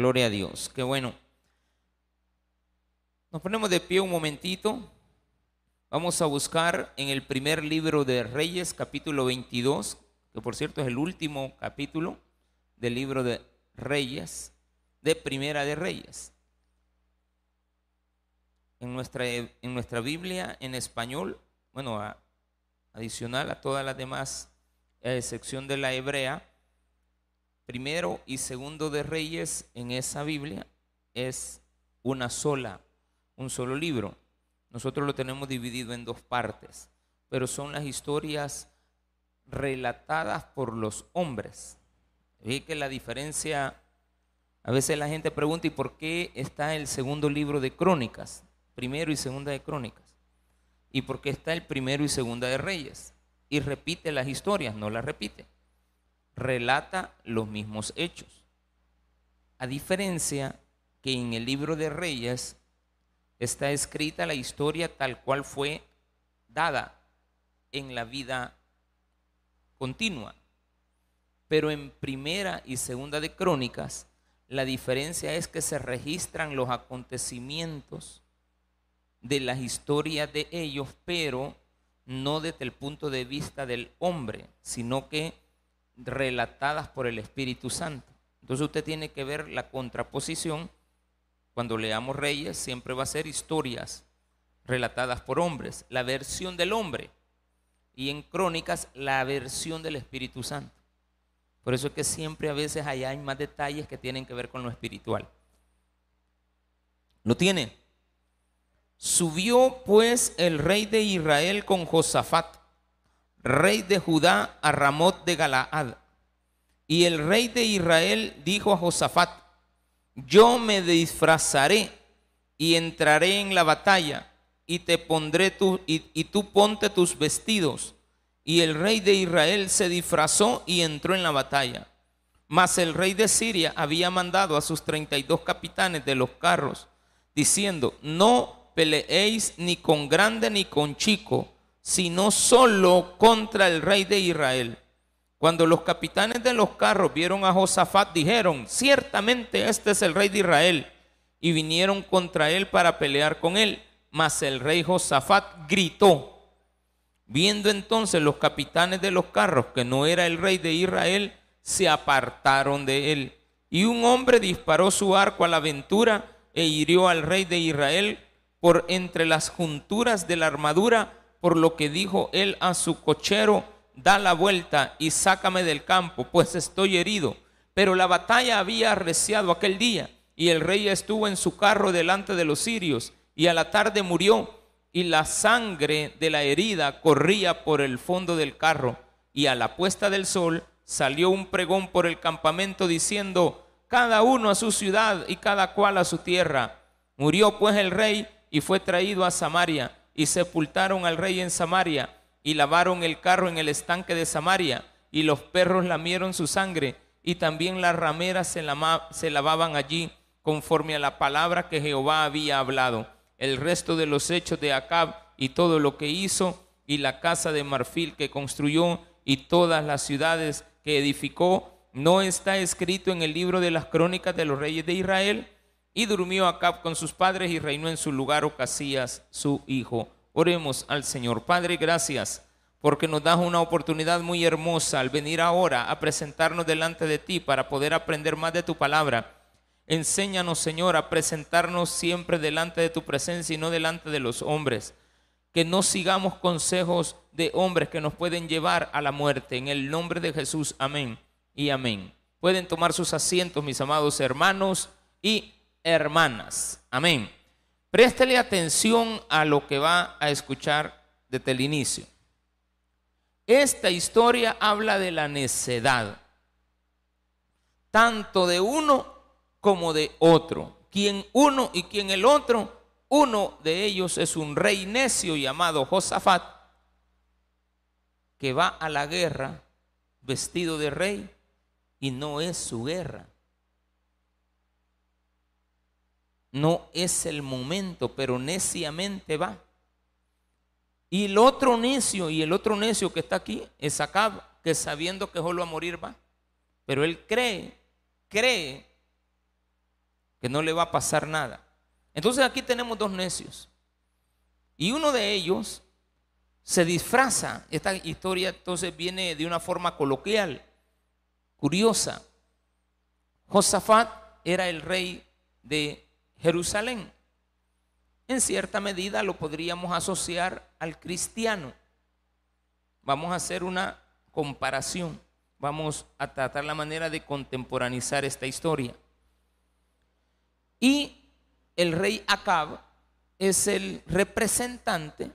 Gloria a Dios. Qué bueno. Nos ponemos de pie un momentito. Vamos a buscar en el primer libro de Reyes, capítulo 22, que por cierto es el último capítulo del libro de Reyes, de Primera de Reyes. En nuestra, en nuestra Biblia en español, bueno, adicional a todas las demás, excepción de la hebrea, primero y segundo de Reyes en esa Biblia es una sola, un solo libro. Nosotros lo tenemos dividido en dos partes, pero son las historias relatadas por los hombres. Vi que la diferencia, a veces la gente pregunta, ¿y por qué está el segundo libro de Crónicas? Primero y segunda de Crónicas. ¿Y por qué está el primero y segunda de Reyes? Y repite las historias, no las repite. Relata los mismos hechos. A diferencia que en el libro de Reyes está escrita la historia tal cual fue dada en la vida continua. Pero en primera y segunda de crónicas, la diferencia es que se registran los acontecimientos de las historias de ellos, pero no desde el punto de vista del hombre, sino que relatadas por el Espíritu Santo. Entonces usted tiene que ver la contraposición cuando leamos Reyes siempre va a ser historias relatadas por hombres, la versión del hombre. Y en Crónicas la versión del Espíritu Santo. Por eso es que siempre a veces hay más detalles que tienen que ver con lo espiritual. ¿Lo tiene? Subió pues el rey de Israel con Josafat, rey de Judá, a Ramot de Galaad. Y el rey de Israel dijo a Josafat, yo me disfrazaré y entraré en la batalla y te pondré tu, y, y tú ponte tus vestidos. Y el rey de Israel se disfrazó y entró en la batalla. Mas el rey de Siria había mandado a sus treinta y dos capitanes de los carros, diciendo, no peleéis ni con grande ni con chico, sino solo contra el rey de Israel. Cuando los capitanes de los carros vieron a Josafat, dijeron, ciertamente este es el rey de Israel. Y vinieron contra él para pelear con él. Mas el rey Josafat gritó. Viendo entonces los capitanes de los carros que no era el rey de Israel, se apartaron de él. Y un hombre disparó su arco a la aventura e hirió al rey de Israel por entre las junturas de la armadura, por lo que dijo él a su cochero, da la vuelta y sácame del campo, pues estoy herido. Pero la batalla había arreciado aquel día, y el rey estuvo en su carro delante de los sirios, y a la tarde murió, y la sangre de la herida corría por el fondo del carro, y a la puesta del sol salió un pregón por el campamento diciendo, cada uno a su ciudad y cada cual a su tierra. Murió pues el rey y fue traído a Samaria, y sepultaron al rey en Samaria y lavaron el carro en el estanque de Samaria, y los perros lamieron su sangre, y también las rameras se, lavaban allí, conforme a la palabra que Jehová había hablado. El resto de los hechos de Acab y todo lo que hizo, y la casa de marfil que construyó, y todas las ciudades que edificó, no está escrito en el libro de las crónicas de los reyes de Israel. Y durmió Acab con sus padres y reinó en su lugar Ocasías, su hijo. Oremos al Señor. Padre, gracias porque nos das una oportunidad muy hermosa al venir ahora a presentarnos delante de ti para poder aprender más de tu palabra. Enséñanos, Señor, a presentarnos siempre delante de tu presencia y no delante de los hombres. Que no sigamos consejos de hombres que nos pueden llevar a la muerte. En el nombre de Jesús, amén y amén. Pueden tomar sus asientos, mis amados hermanos y hermanas. Amén. Préstele atención a lo que va a escuchar desde el inicio. Esta historia habla de la necedad, tanto de uno como de otro. Quien uno y quien el otro, uno de ellos es un rey necio llamado Josafat, que va a la guerra vestido de rey y no es su guerra. No es el momento, pero neciamente va. Y el otro necio, y el otro necio que está aquí es Acab, que sabiendo que solo a morir va. Pero él cree, cree que no le va a pasar nada. Entonces aquí tenemos dos necios. Y uno de ellos se disfraza. Esta historia entonces viene de una forma coloquial, curiosa. Josafat era el rey de Jerusalén. En cierta medida lo podríamos asociar al cristiano. Vamos a hacer una comparación. Vamos a tratar la manera de contemporanizar esta historia. Y el rey Acab es el representante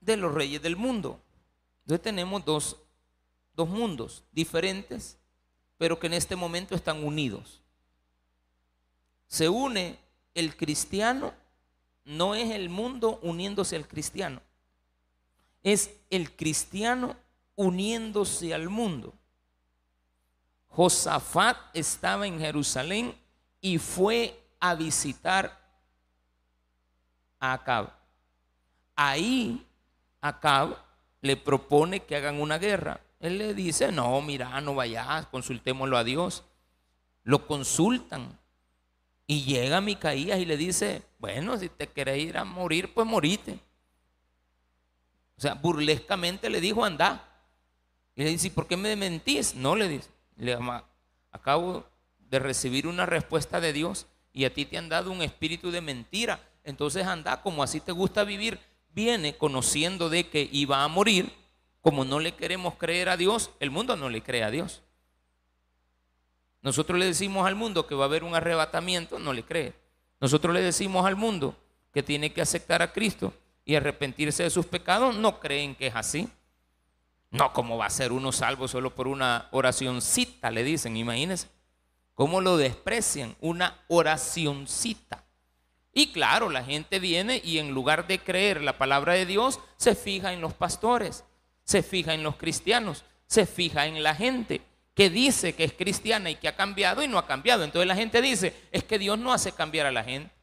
de los reyes del mundo. Entonces tenemos dos, dos mundos diferentes, pero que en este momento están unidos. Se une el cristiano, no es el mundo uniéndose al cristiano, es el cristiano uniéndose al mundo. Josafat estaba en Jerusalén y fue a visitar a Acab. Ahí Acab le propone que hagan una guerra. Él le dice, no, mira, no vayas, consultémoslo a Dios. Lo consultan. Y llega Micaías y le dice, bueno, si te querés ir a morir, pues morite. O sea, burlescamente le dijo, anda. Y le dice, ¿por qué me mentís? No le dice. Le acabo de recibir una respuesta de Dios y a ti te han dado un espíritu de mentira. Entonces anda como así te gusta vivir, viene conociendo de que iba a morir. Como no le queremos creer a Dios, el mundo no le cree a Dios. Nosotros le decimos al mundo que va a haber un arrebatamiento, no le cree. Nosotros le decimos al mundo que tiene que aceptar a Cristo y arrepentirse de sus pecados, no creen que es así. No, ¿cómo va a ser uno salvo solo por una oracióncita? Le dicen, imagínense. ¿Cómo lo desprecian? Una oracióncita. Y claro, la gente viene y en lugar de creer la palabra de Dios, se fija en los pastores, se fija en los cristianos, se fija en la gente que dice que es cristiana y que ha cambiado y no ha cambiado. Entonces la gente dice, es que Dios no hace cambiar a la gente.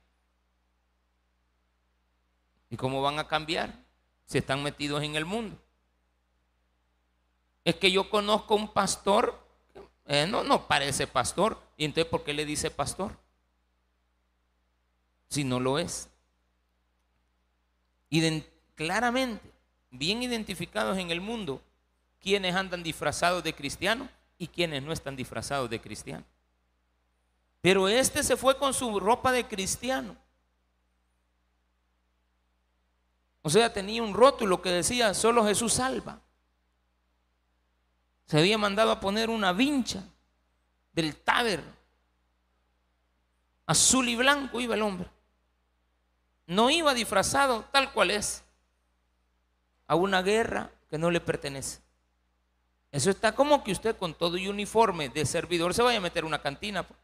¿Y cómo van a cambiar si están metidos en el mundo? Es que yo conozco un pastor, eh, no, no parece pastor, y entonces ¿por qué le dice pastor? Si no lo es. Y claramente, bien identificados en el mundo, quienes andan disfrazados de cristianos y quienes no están disfrazados de cristiano. Pero este se fue con su ropa de cristiano. O sea, tenía un rótulo que decía, solo Jesús salva. Se había mandado a poner una vincha del taber. Azul y blanco iba el hombre. No iba disfrazado tal cual es a una guerra que no le pertenece. Eso está como que usted con todo y uniforme de servidor se vaya a meter una cantina. Pues.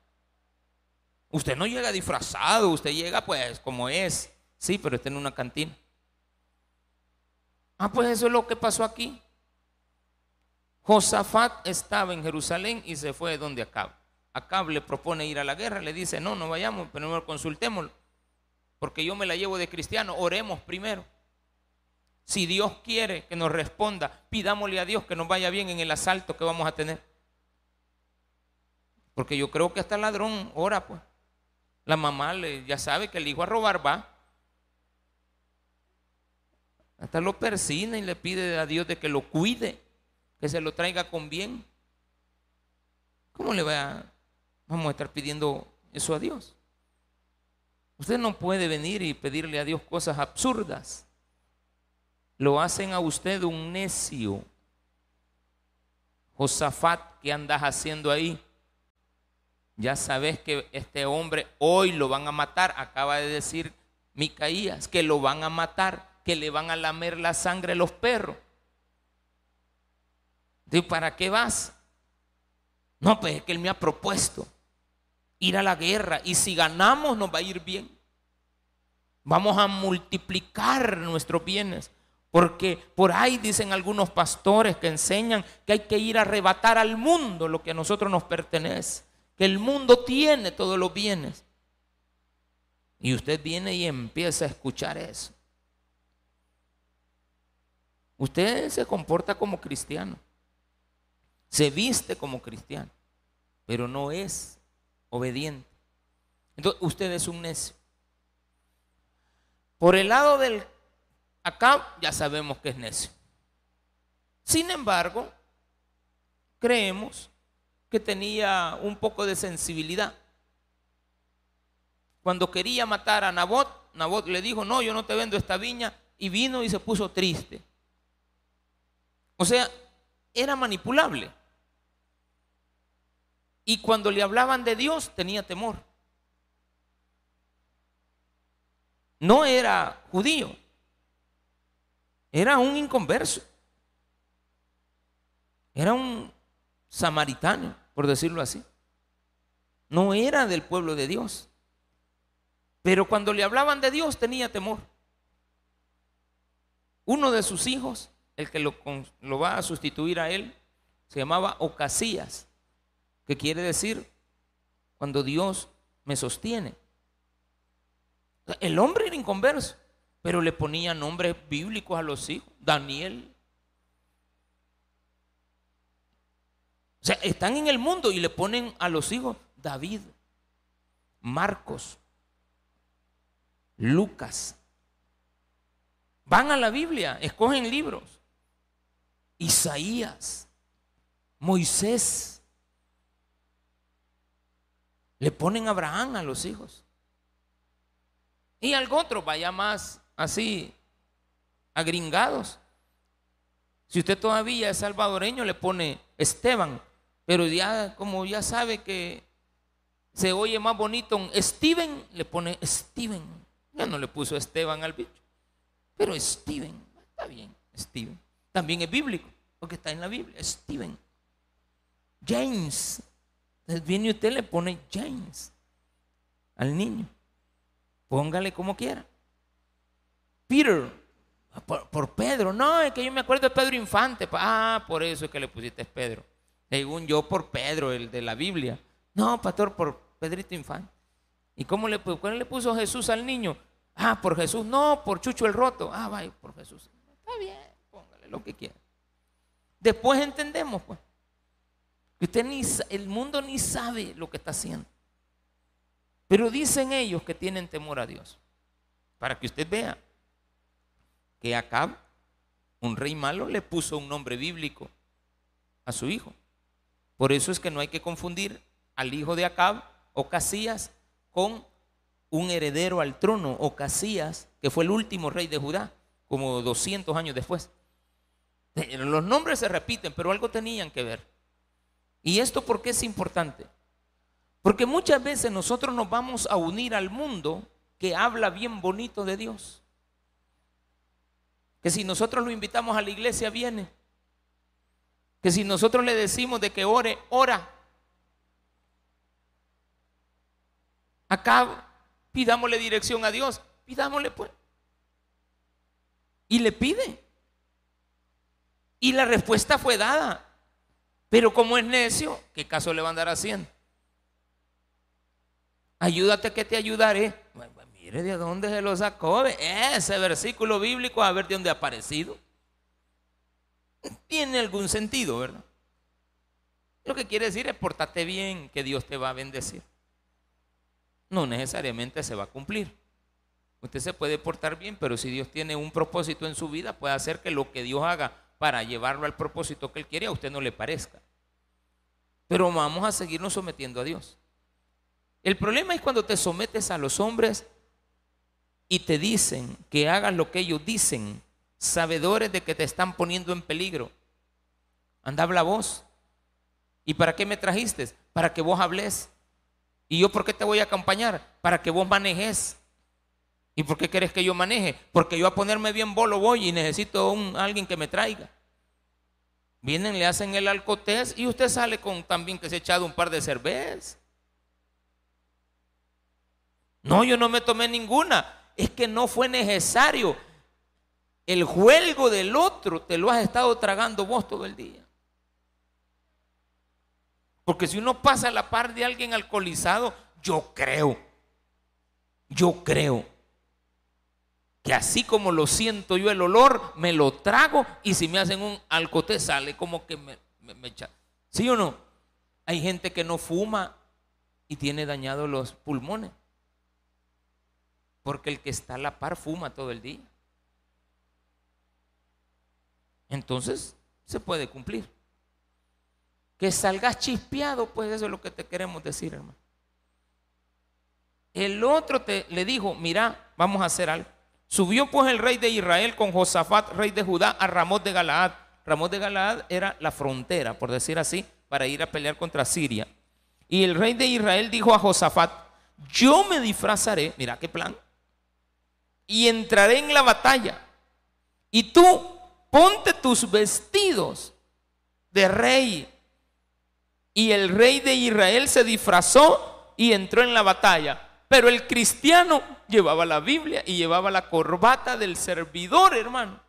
Usted no llega disfrazado, usted llega pues como es. Sí, pero está en una cantina. Ah, pues eso es lo que pasó aquí. Josafat estaba en Jerusalén y se fue donde Acab. Acab le propone ir a la guerra, le dice, no, no vayamos, primero consultémoslo, porque yo me la llevo de cristiano, oremos primero. Si Dios quiere que nos responda, pidámosle a Dios que nos vaya bien en el asalto que vamos a tener. Porque yo creo que hasta el ladrón ora, pues. La mamá le, ya sabe que el hijo a robar va. Hasta lo persina y le pide a Dios de que lo cuide que se lo traiga con bien. ¿Cómo le va a, vamos a estar pidiendo eso a Dios? Usted no puede venir y pedirle a Dios cosas absurdas. Lo hacen a usted un necio. Josafat, ¿qué andas haciendo ahí? Ya sabes que este hombre hoy lo van a matar. Acaba de decir Micaías que lo van a matar, que le van a lamer la sangre a los perros. ¿para qué vas? No, pues es que Él me ha propuesto ir a la guerra y si ganamos nos va a ir bien. Vamos a multiplicar nuestros bienes. Porque por ahí dicen algunos pastores que enseñan que hay que ir a arrebatar al mundo lo que a nosotros nos pertenece. Que el mundo tiene todos los bienes. Y usted viene y empieza a escuchar eso. Usted se comporta como cristiano se viste como cristiano, pero no es obediente. Entonces, usted es un necio. Por el lado del acá ya sabemos que es necio. Sin embargo, creemos que tenía un poco de sensibilidad. Cuando quería matar a Nabot, Nabot le dijo, no, yo no te vendo esta viña, y vino y se puso triste. O sea, era manipulable. Y cuando le hablaban de Dios tenía temor. No era judío, era un inconverso. Era un samaritano, por decirlo así. No era del pueblo de Dios. Pero cuando le hablaban de Dios tenía temor. Uno de sus hijos, el que lo, va a sustituir a él, se llamaba Ocasías que quiere decir cuando Dios me sostiene. El hombre era inconverso, pero le ponía nombres bíblicos a los hijos. Daniel. O sea, están en el mundo y le ponen a los hijos David, Marcos, Lucas. Van a la Biblia, escogen libros. Isaías, Moisés. Le ponen Abraham a los hijos. Y algo otro, vaya más así, agringados. Si usted todavía es salvadoreño, le pone Esteban. Pero ya, como ya sabe que se oye más bonito un Steven, le pone Steven. Ya no le puso Esteban al bicho. Pero Steven, está bien, Steven. También es bíblico, porque está en la Biblia, Steven. James, entonces viene usted le pone James al niño. Póngale como quiera. Peter, por, Pedro. No, es que yo me acuerdo de Pedro Infante. Ah, por eso es que le pusiste Pedro. Según yo, por Pedro, el de la Biblia. No, pastor, por Pedrito Infante. ¿Y cómo le, ¿cuál le puso Jesús al niño? Ah, por Jesús. No, por Chucho el Roto. Ah, vaya, por Jesús. Está bien, póngale lo que quiera. Después entendemos, pues. Usted ni, el mundo ni sabe lo que está haciendo. Pero dicen ellos que tienen temor a Dios. Para que usted vea que Acab, un rey malo, le puso un nombre bíblico a su hijo. Por eso es que no hay que confundir al hijo de Acab, Ocasías, con un heredero al trono, Ocasías, que fue el último rey de Judá, como 200 años después. Los nombres se repiten, pero algo tenían que ver. ¿Y esto por qué es importante? Porque muchas veces nosotros nos vamos a unir al mundo que habla bien bonito de Dios. Que si nosotros lo invitamos a la iglesia, viene. Que si nosotros le decimos de que ore, ora. Acá pidámosle dirección a Dios, pidámosle pues. Y le pide. Y la respuesta fue dada. Pero como es necio, ¿qué caso le va a andar haciendo? Ayúdate que te ayudaré. Mire de dónde se lo sacó. Ese versículo bíblico, a ver de dónde ha aparecido. Tiene algún sentido, ¿verdad? Lo que quiere decir es portate bien, que Dios te va a bendecir. No necesariamente se va a cumplir. Usted se puede portar bien, pero si Dios tiene un propósito en su vida, puede hacer que lo que Dios haga para llevarlo al propósito que Él quiere, a usted no le parezca. Pero vamos a seguirnos sometiendo a Dios. El problema es cuando te sometes a los hombres y te dicen que hagas lo que ellos dicen, sabedores de que te están poniendo en peligro. Anda, habla vos. ¿Y para qué me trajiste? Para que vos hables. ¿Y yo por qué te voy a acompañar? Para que vos manejes. ¿Y por qué querés que yo maneje? Porque yo a ponerme bien bolo voy y necesito un, alguien que me traiga. Vienen, le hacen el alcotés y usted sale con también que se ha echado un par de cervezas. No, yo no me tomé ninguna. Es que no fue necesario. El juego del otro te lo has estado tragando vos todo el día. Porque si uno pasa a la par de alguien alcoholizado, yo creo, yo creo que así como lo siento yo el olor, me lo trago y si me hacen un alcote sale como que me, me, echa. ¿Sí o no? Hay gente que no fuma y tiene dañados los pulmones. Porque el que está a la par fuma todo el día. Entonces se puede cumplir. Que salgas chispeado, pues eso es lo que te queremos decir, hermano. El otro te, le dijo, mira, vamos a hacer algo. Subió pues el rey de Israel con Josafat, rey de Judá, a Ramón de Galaad. Ramón de Galaad era la frontera, por decir así, para ir a pelear contra Siria. Y el rey de Israel dijo a Josafat, yo me disfrazaré, mira qué plan, y entraré en la batalla. Y tú ponte tus vestidos de rey. Y el rey de Israel se disfrazó y entró en la batalla. Pero el cristiano llevaba la Biblia y llevaba la corbata del servidor, hermano.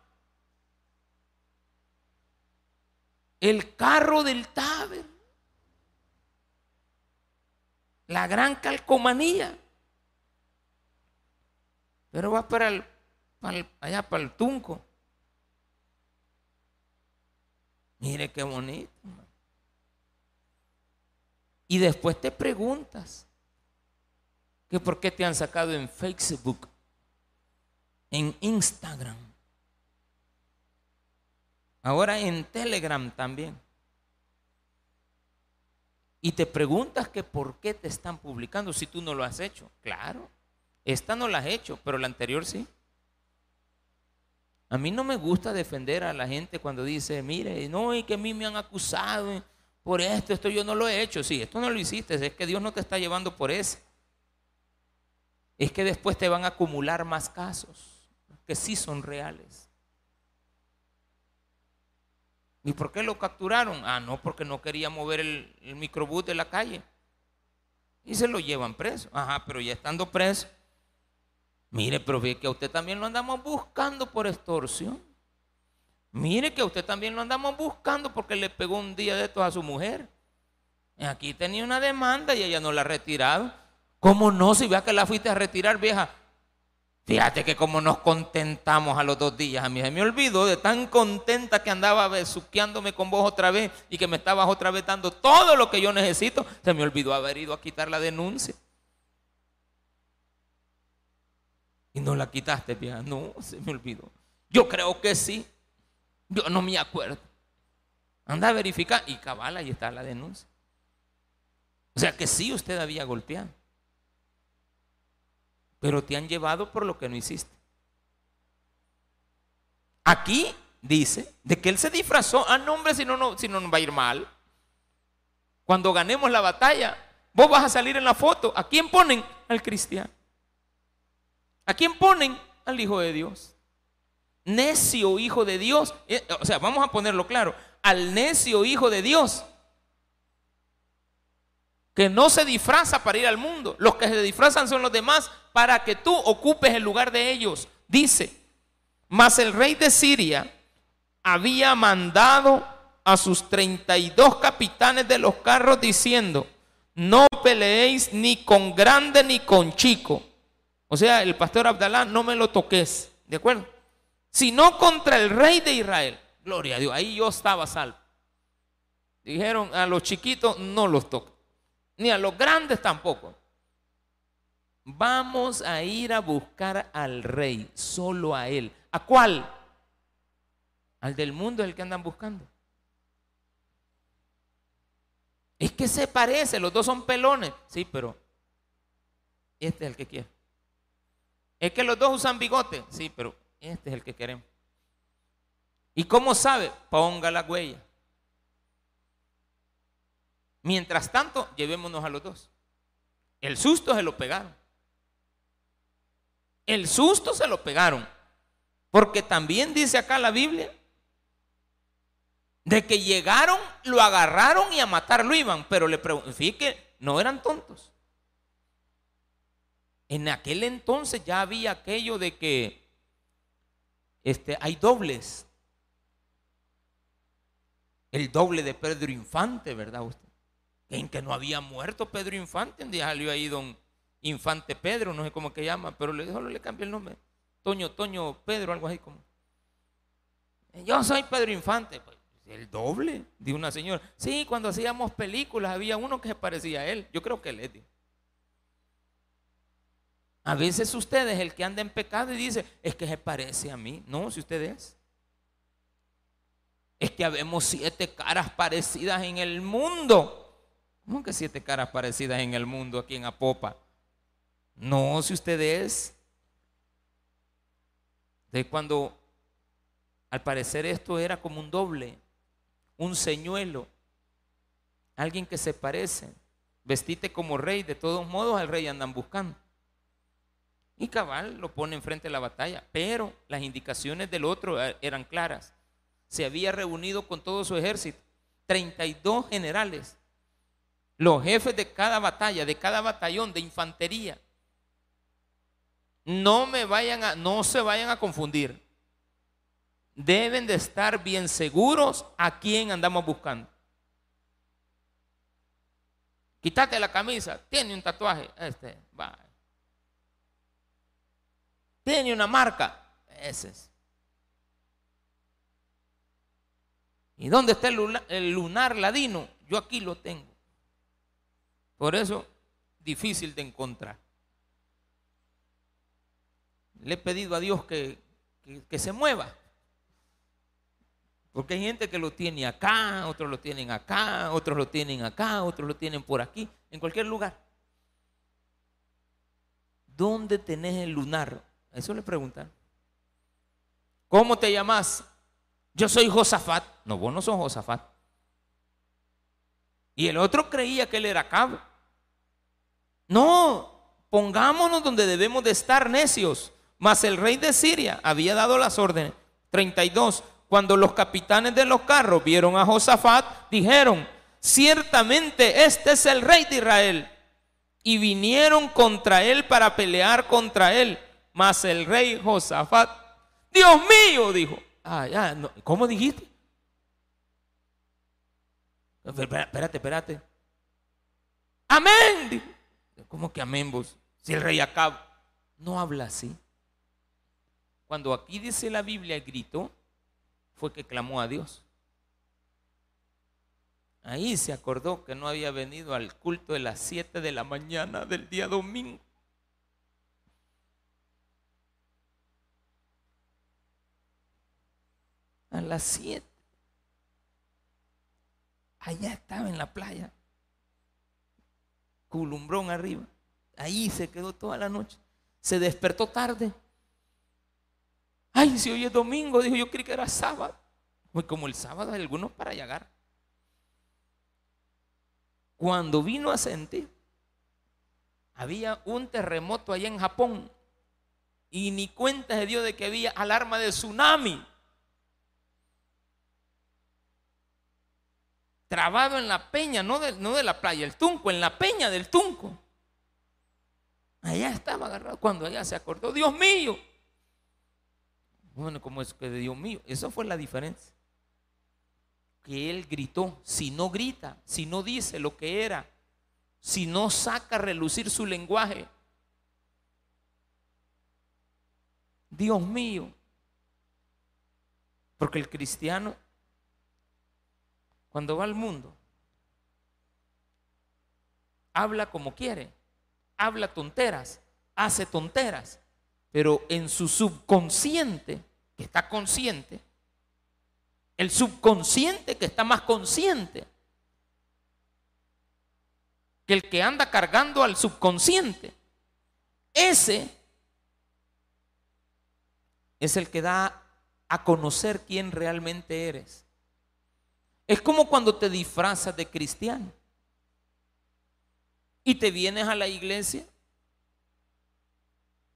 El carro del taber. La gran calcomanía. Pero va para, el, allá para el Tunco. Mire qué bonito. Y después te preguntas que por qué te han sacado en Facebook, en Instagram, ahora en Telegram también. Y te preguntas que por qué te están publicando si tú no lo has hecho. Claro, esta no la has hecho, pero la anterior sí. A mí no me gusta defender a la gente cuando dice, mire, no, y que a mí me han acusado por esto, esto yo no lo he hecho. Sí, esto no lo hiciste, es que Dios no te está llevando por eso. Es que después te van a acumular más casos que sí son reales. ¿Y por qué lo capturaron? Ah, no, porque no quería mover el, el microbús de la calle. Y se lo llevan preso. Ajá, pero ya estando preso, Mire, pero ve que a usted también lo andamos buscando por extorsión. Mire que a usted también lo andamos buscando porque le pegó un día de estos a su mujer. Aquí tenía una demanda y ella no la ha retirado. ¿Cómo no? Si vea que la fuiste a retirar, vieja. Fíjate que como nos contentamos a los dos días. A mí se me olvidó de tan contenta que andaba besuqueándome con vos otra vez y que me estabas otra vez dando todo lo que yo necesito. Se me olvidó haber ido a quitar la denuncia. Y no la quitaste, vieja. No, se me olvidó. Yo creo que sí. Yo no me acuerdo. Anda a verificar y cabala, ahí está la denuncia. O sea que sí usted había golpeado. Pero te han llevado por lo que no hiciste. Aquí dice de que él se disfrazó. Ah, no, hombre, si no, no, si no nos va a ir mal. Cuando ganemos la batalla, vos vas a salir en la foto. ¿A quién ponen? Al cristiano. ¿A quién ponen? Al Hijo de Dios. Necio Hijo de Dios. Eh, o sea, vamos a ponerlo claro. Al necio Hijo de Dios. Que no se disfraza para ir al mundo. Los que se disfrazan son los demás para que tú ocupes el lugar de ellos. Dice, mas el rey de Siria había mandado a sus 32 capitanes de los carros diciendo, no peleéis ni con grande ni con chico o sea, el pastor Abdalá, no me lo toques, ¿de acuerdo? Sino contra el rey de Israel. Gloria a Dios, ahí yo estaba salvo. Dijeron a los chiquitos no los toques, ni a los grandes tampoco. Vamos a ir a buscar al rey, solo a él. ¿A cuál? Al del mundo es el que andan buscando. Es que se parece, los dos son pelones. Sí, pero este es el que quiere. Es que los dos usan bigote. Sí, pero este es el que queremos. ¿Y cómo sabe? Ponga la huella. Mientras tanto, llevémonos a los dos. El susto se lo pegaron. El susto se lo pegaron. Porque también dice acá la Biblia de que llegaron, lo agarraron y a matarlo iban. Pero le pregunto, fíjate que no eran tontos. En aquel entonces ya había aquello de que este, hay dobles. El doble de Pedro Infante, ¿verdad usted? En que no había muerto Pedro Infante, un día salió ahí don Infante Pedro, no sé cómo que llama, pero le, solo le cambié el nombre. Toño, Toño Pedro, algo así como. Yo soy Pedro Infante. Pues, el doble de una señora. Sí, cuando hacíamos películas había uno que se parecía a él. Yo creo que él es. A veces usted es el que anda en pecado y dice, es que se parece a mí. No, si usted es. Es que habemos siete caras parecidas en el mundo. ¿Cómo que siete caras parecidas en el mundo aquí en Apopa? No, si usted es. De cuando al parecer esto era como un doble, un señuelo, alguien que se parece. Vestite como rey, de todos modos al rey andan buscando. Y cabal lo pone enfrente de la batalla, pero las indicaciones del otro eh, eran claras. Se había reunido con todo su ejército, 32 generales, los jefes de cada batalla, de cada batallón de infantería. No me vayan a, no se vayan a confundir. Deben de estar bien seguros a quién andamos buscando. Quítate la camisa, tiene un tatuaje, este, va. Tiene una marca, ese es. ¿Y dónde está el lunar, ladino? Yo aquí lo tengo. Por eso, difícil de encontrar. Le he pedido a Dios que, que se mueva. Porque hay gente que lo tiene acá, otros lo tienen acá, otros lo tienen acá, otros lo tienen por aquí, en cualquier lugar. ¿Dónde tenés el lunar? Eso le preguntan. ¿Cómo te llamas? Yo soy Josafat. No, vos no sos Josafat. Y el otro creía que él era cabo. No, pongámonos donde debemos de estar necios. Mas el rey de Siria había dado las órdenes. 32. Cuando los capitanes de los carros vieron a Josafat, dijeron, ciertamente este es el rey de Israel. Y vinieron contra él para pelear contra él. Mas el rey Josafat, Dios mío, dijo. Ah, ya, ¿cómo dijiste? Espérate, espérate. Amén. ¿Cómo que amén vos? Si el rey Acab no habla así. Cuando aquí dice la Biblia gritó, fue que clamó a Dios. Ahí se acordó que no había venido al culto de las 7 de la mañana del día domingo. Las 7. Allá estaba en la playa. Culumbrón arriba. Ahí se quedó toda la noche. Se despertó tarde. Ay, si hoy es domingo, dijo, yo creí que era sábado. Pues como el sábado hay algunos para llegar. Cuando vino a sentir, había un terremoto allá en Japón y ni cuenta se dio de que había alarma de tsunami. Trabado en la peña, no de, no de la playa, el tunco, en la peña del tunco. Allá estaba agarrado cuando allá se acordó, Dios mío, bueno, como es que Dios mío, eso fue la diferencia. Que él gritó, si no grita, si no dice lo que era, si no saca a relucir su lenguaje, Dios mío, porque el cristiano, cuando va al mundo, habla como quiere, habla tonteras, hace tonteras, pero en su subconsciente, que está consciente, el subconsciente que está más consciente, que el que anda cargando al subconsciente, ese es el que da a conocer quién realmente eres. Es como cuando te disfrazas de cristiano y te vienes a la iglesia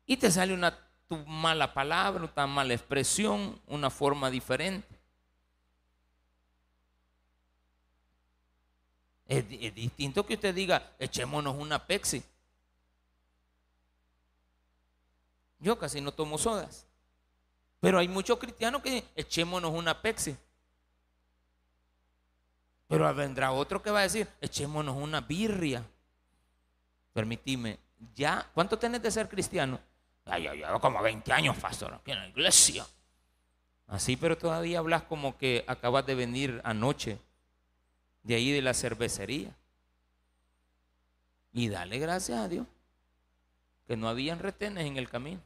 y te sale una tu mala palabra, una mala expresión, una forma diferente. Es, distinto que usted diga, echémonos una Pepsi. Yo casi no tomo sodas. Pero hay muchos cristianos que dicen, echémonos una Pepsi. Pero vendrá otro que va a decir, echémonos una birria. Permitime, ya, ¿cuánto tenés de ser cristiano? Ay, yo llevo como 20 años, pastor, aquí en la iglesia. Así, pero todavía hablas como que acabas de venir anoche de ahí de la cervecería. Y dale gracias a Dios. que no habían retenes en el camino.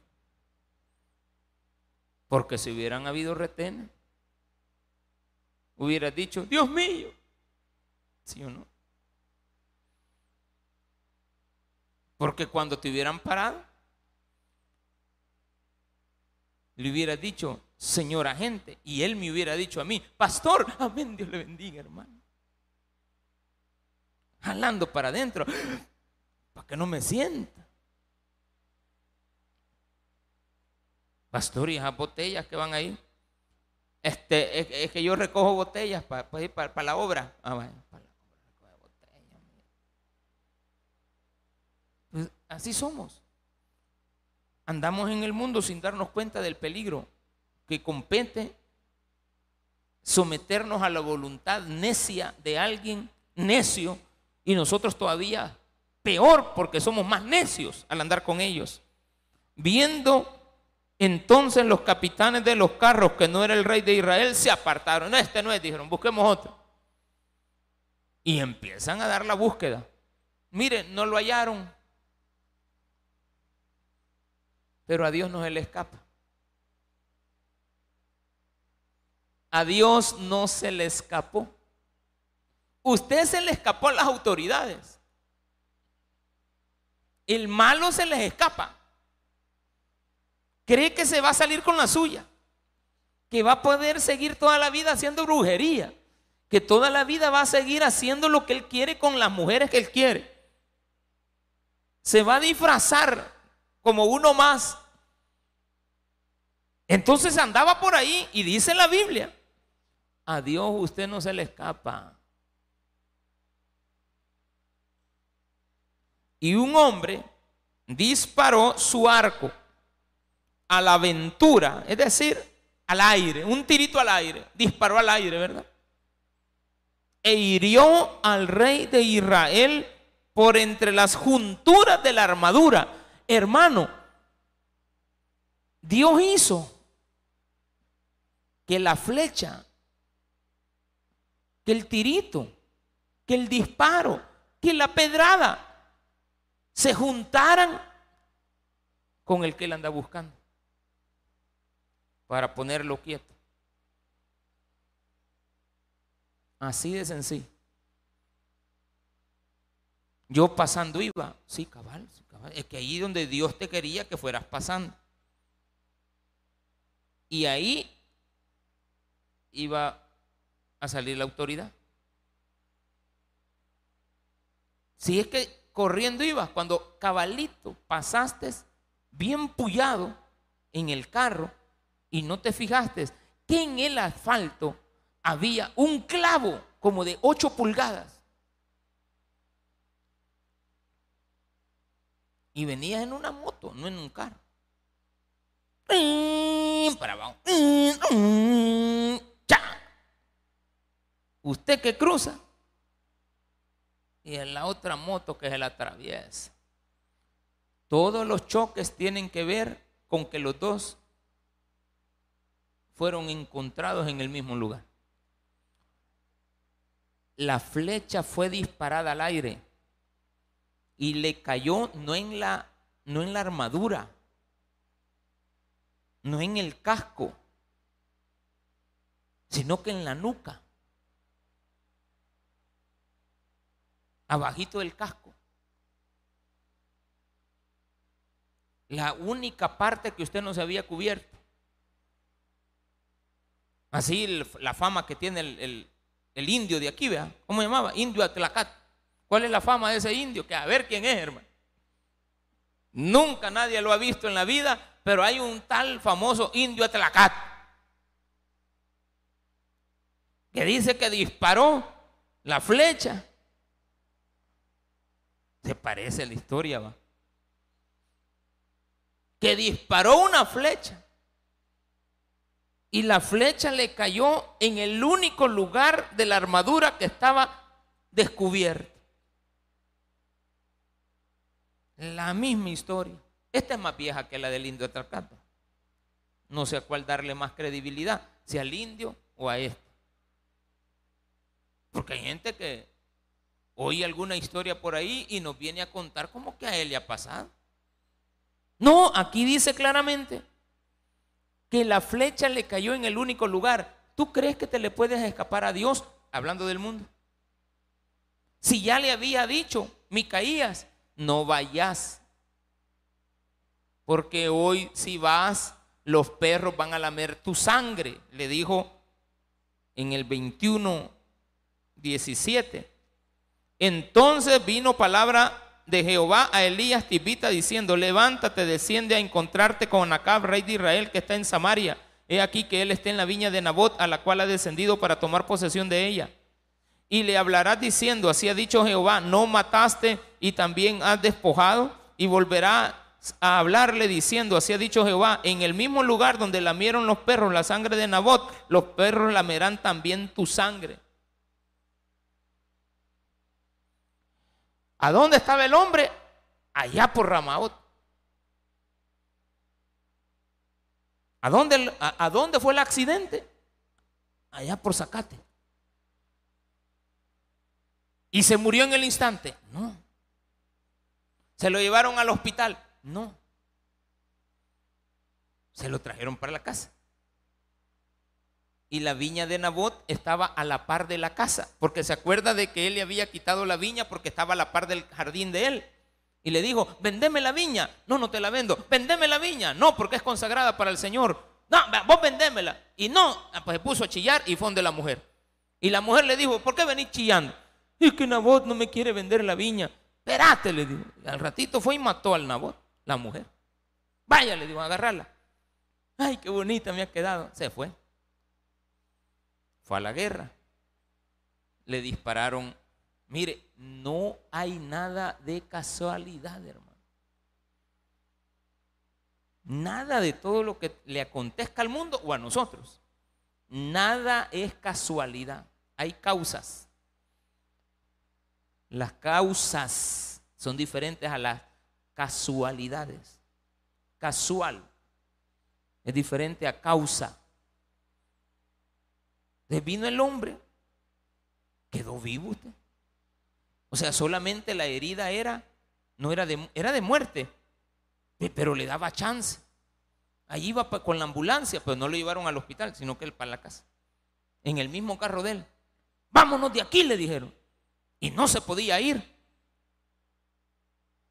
Porque si hubieran habido retenes, hubieras dicho, Dios mío, ¿sí o no? Porque cuando te hubieran parado, le hubiera dicho, señor agente, y él me hubiera dicho a mí, pastor, amén, Dios le bendiga, hermano. Jalando para adentro, para que no me sienta. Pastor, y esas botellas que van ahí. Este, es, que yo recojo botellas para, para, la obra. Ah, para la obra, botellas. Pues así somos andamos en el mundo sin darnos cuenta del peligro que compete someternos a la voluntad necia de alguien necio y nosotros todavía peor porque somos más necios al andar con ellos. Viendo entonces los capitanes de los carros que no era el rey de Israel se apartaron. No, este no es, dijeron, busquemos otro. Y empiezan a dar la búsqueda. Miren, no lo hallaron. Pero a Dios no se le escapa. A Dios no se le escapó. Usted se le escapó a las autoridades. El malo se les escapa. Cree que se va a salir con la suya. Que va a poder seguir toda la vida haciendo brujería. Que toda la vida va a seguir haciendo lo que él quiere con las mujeres que él quiere. Se va a disfrazar como uno más entonces andaba por ahí y dice la Biblia, a Dios usted no se le escapa. Y un hombre disparó su arco a la aventura, es decir, al aire, un tirito al aire, disparó al aire, ¿verdad? E hirió al rey de Israel por entre las junturas de la armadura. Hermano, Dios hizo que la flecha, que el tirito, que el disparo, que la pedrada se juntaran con el que él anda buscando para ponerlo quieto. Así de sencillo. Yo pasando iba, sí, cabal, sí, cabal. Es que ahí donde Dios te quería que fueras pasando. Y ahí iba a salir la autoridad. Si es que corriendo ibas, cuando cabalito pasaste bien pullado en el carro y no te fijaste que en el asfalto había un clavo como de 8 pulgadas. Y venías en una moto, no en un carro. Para abajo. Usted que cruza y en la otra moto que se la atraviesa. Todos los choques tienen que ver con que los dos fueron encontrados en el mismo lugar. La flecha fue disparada al aire y le cayó no en la, no en la armadura, no en el casco, sino que en la nuca. abajito del casco. La única parte que usted no se había cubierto. Así la fama que tiene el, indio de aquí, vea. ¿Cómo llamaba? Indio Atlacat. ¿Cuál es la fama de ese indio? Que a ver quién es, hermano. Nunca nadie lo ha visto en la vida, pero hay un tal famoso indio Atlacat que dice que disparó la flecha se parece la historia, va. Que disparó una flecha. Y la flecha le cayó en el único lugar de la armadura que estaba descubierto. La misma historia. Esta es más vieja que la del indio Tarcato. No sé a cuál darle más credibilidad, si al indio o a este. Porque hay gente que oye alguna historia por ahí y nos viene a contar como que a él le ha pasado. No, aquí dice claramente que la flecha le cayó en el único lugar. ¿Tú crees que te le puedes escapar a Dios hablando del mundo? Si ya le había dicho, Micaías, no vayas. Porque hoy si vas, los perros van a lamer tu sangre, le dijo en el 21, 17. Entonces vino palabra de Jehová a Elías Tibita diciendo, levántate, desciende a encontrarte con Acab, rey de Israel, que está en Samaria. He aquí que él está en la viña de Nabot, a la cual ha descendido para tomar posesión de ella. Y le hablarás diciendo, así ha dicho Jehová, no mataste y también has despojado. Y volverá a hablarle diciendo, así ha dicho Jehová, en el mismo lugar donde lamieron los perros la sangre de Nabot, los perros lamerán también tu sangre. ¿A dónde estaba el hombre? Allá por Ramaot. ¿A dónde, a, dónde fue el accidente? Allá por Zacate. ¿Y se murió en el instante? No. ¿Se lo llevaron al hospital? No. Se lo trajeron para la casa. Y la viña de Nabot estaba a la par de la casa, porque se acuerda de que él le había quitado la viña porque estaba a la par del jardín de él. Y le dijo, vendeme la viña. No, no te la vendo. Vendeme la viña. No, porque es consagrada para el Señor. No, vos vendémela. Y no, ah, pues se puso a chillar y fue donde la mujer. Y la mujer le dijo, ¿por qué venís chillando? Es que Nabot no me quiere vender la viña. Espérate, le dijo. Al ratito fue y mató al Nabot, la mujer. Vaya, le dijo, agarrarla. Ay, qué bonita me ha quedado. Se fue fue a la guerra. Le dispararon. Mire, no hay nada de casualidad, hermano. Nada de todo lo que le acontezca al mundo o a nosotros. Nada es casualidad. Hay causas. Las causas son diferentes a las casualidades. Casual es diferente a causa vino el hombre, quedó vivo usted. O sea, solamente la herida era, no era de, era de muerte, pero le daba chance. Allí iba con la ambulancia, pero no lo llevaron al hospital, sino que él para la casa. En el mismo carro de él. Vámonos de aquí, le dijeron. Y no se podía ir.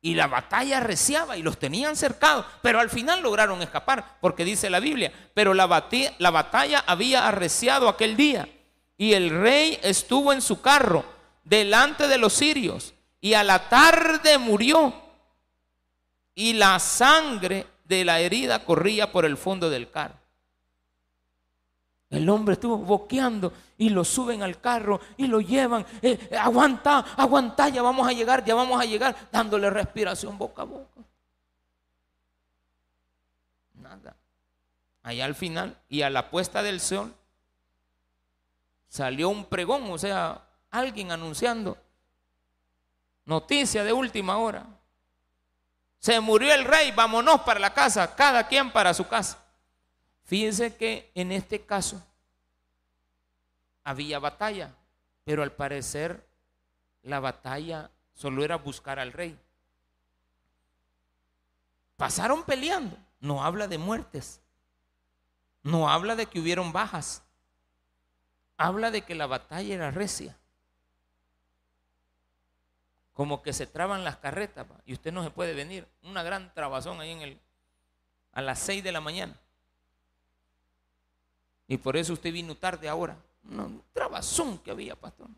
Y la batalla reciaba y los tenían cercados, pero al final lograron escapar, porque dice la Biblia, pero la la batalla había arreciado aquel día y el rey estuvo en su carro delante de los sirios y a la tarde murió y la sangre de la herida corría por el fondo del carro. El hombre estuvo boqueando y lo suben al carro y lo llevan. Eh, aguanta, aguanta, ya vamos a llegar, ya vamos a llegar, dándole respiración boca a boca. Nada. Allá al final y a la puesta del sol salió un pregón, o sea, alguien anunciando noticia de última hora. Se murió el rey, vámonos para la casa, cada quien para su casa. Fíjense que en este caso había batalla, pero al parecer la batalla solo era buscar al rey. Pasaron peleando, no habla de muertes, no habla de que hubieron bajas, habla de que la batalla era recia. Como que se traban las carretas y usted no se puede venir. Una gran trabazón ahí en el, a las 6 de la mañana. Y por eso usted vino tarde ahora. un trabazón que había, pastor.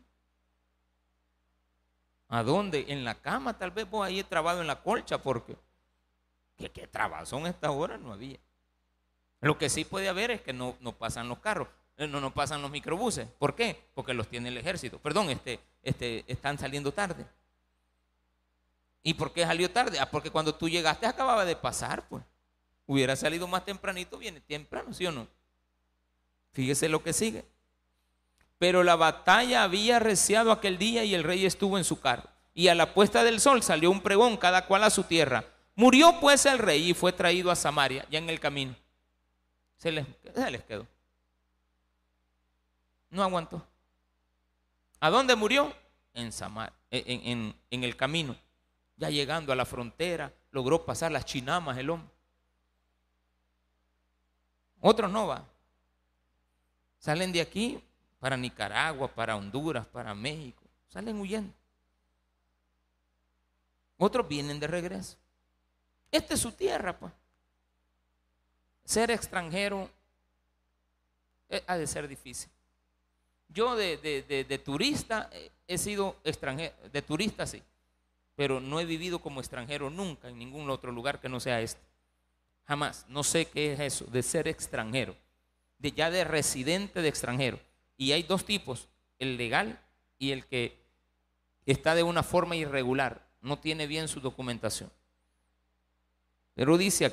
¿A dónde? En la cama, tal vez vos ahí trabado en la colcha, porque ¿qué, qué trabazón a esta hora no había. Lo que sí puede haber es que no, no pasan los carros, eh, no, no pasan los microbuses. ¿Por qué? Porque los tiene el ejército. Perdón, este, este, están saliendo tarde. ¿Y por qué salió tarde? Ah, porque cuando tú llegaste acababa de pasar, pues. Hubiera salido más tempranito, viene temprano, ¿sí o no? Fíjese lo que sigue. Pero la batalla había reciado aquel día y el rey estuvo en su carro. Y a la puesta del sol salió un pregón, cada cual a su tierra. Murió pues el rey y fue traído a Samaria, ya en el camino. Se les, quedó. No aguantó. ¿A dónde murió? En, Samaria, en, en el camino. Ya llegando a la frontera, logró pasar las chinamas el hombre. Otros no va. Salen de aquí para Nicaragua, para Honduras, para México. Salen huyendo. Otros vienen de regreso. Esta es su tierra, pues. Ser extranjero eh, ha de ser difícil. Yo de, turista eh, he sido extranjero, de turista sí, pero no he vivido como extranjero nunca en ningún otro lugar que no sea este. Jamás. No sé qué es eso, de ser extranjero, de ya de residente de extranjero. Y hay dos tipos, el legal y el que está de una forma irregular, no tiene bien su documentación. Pero dice,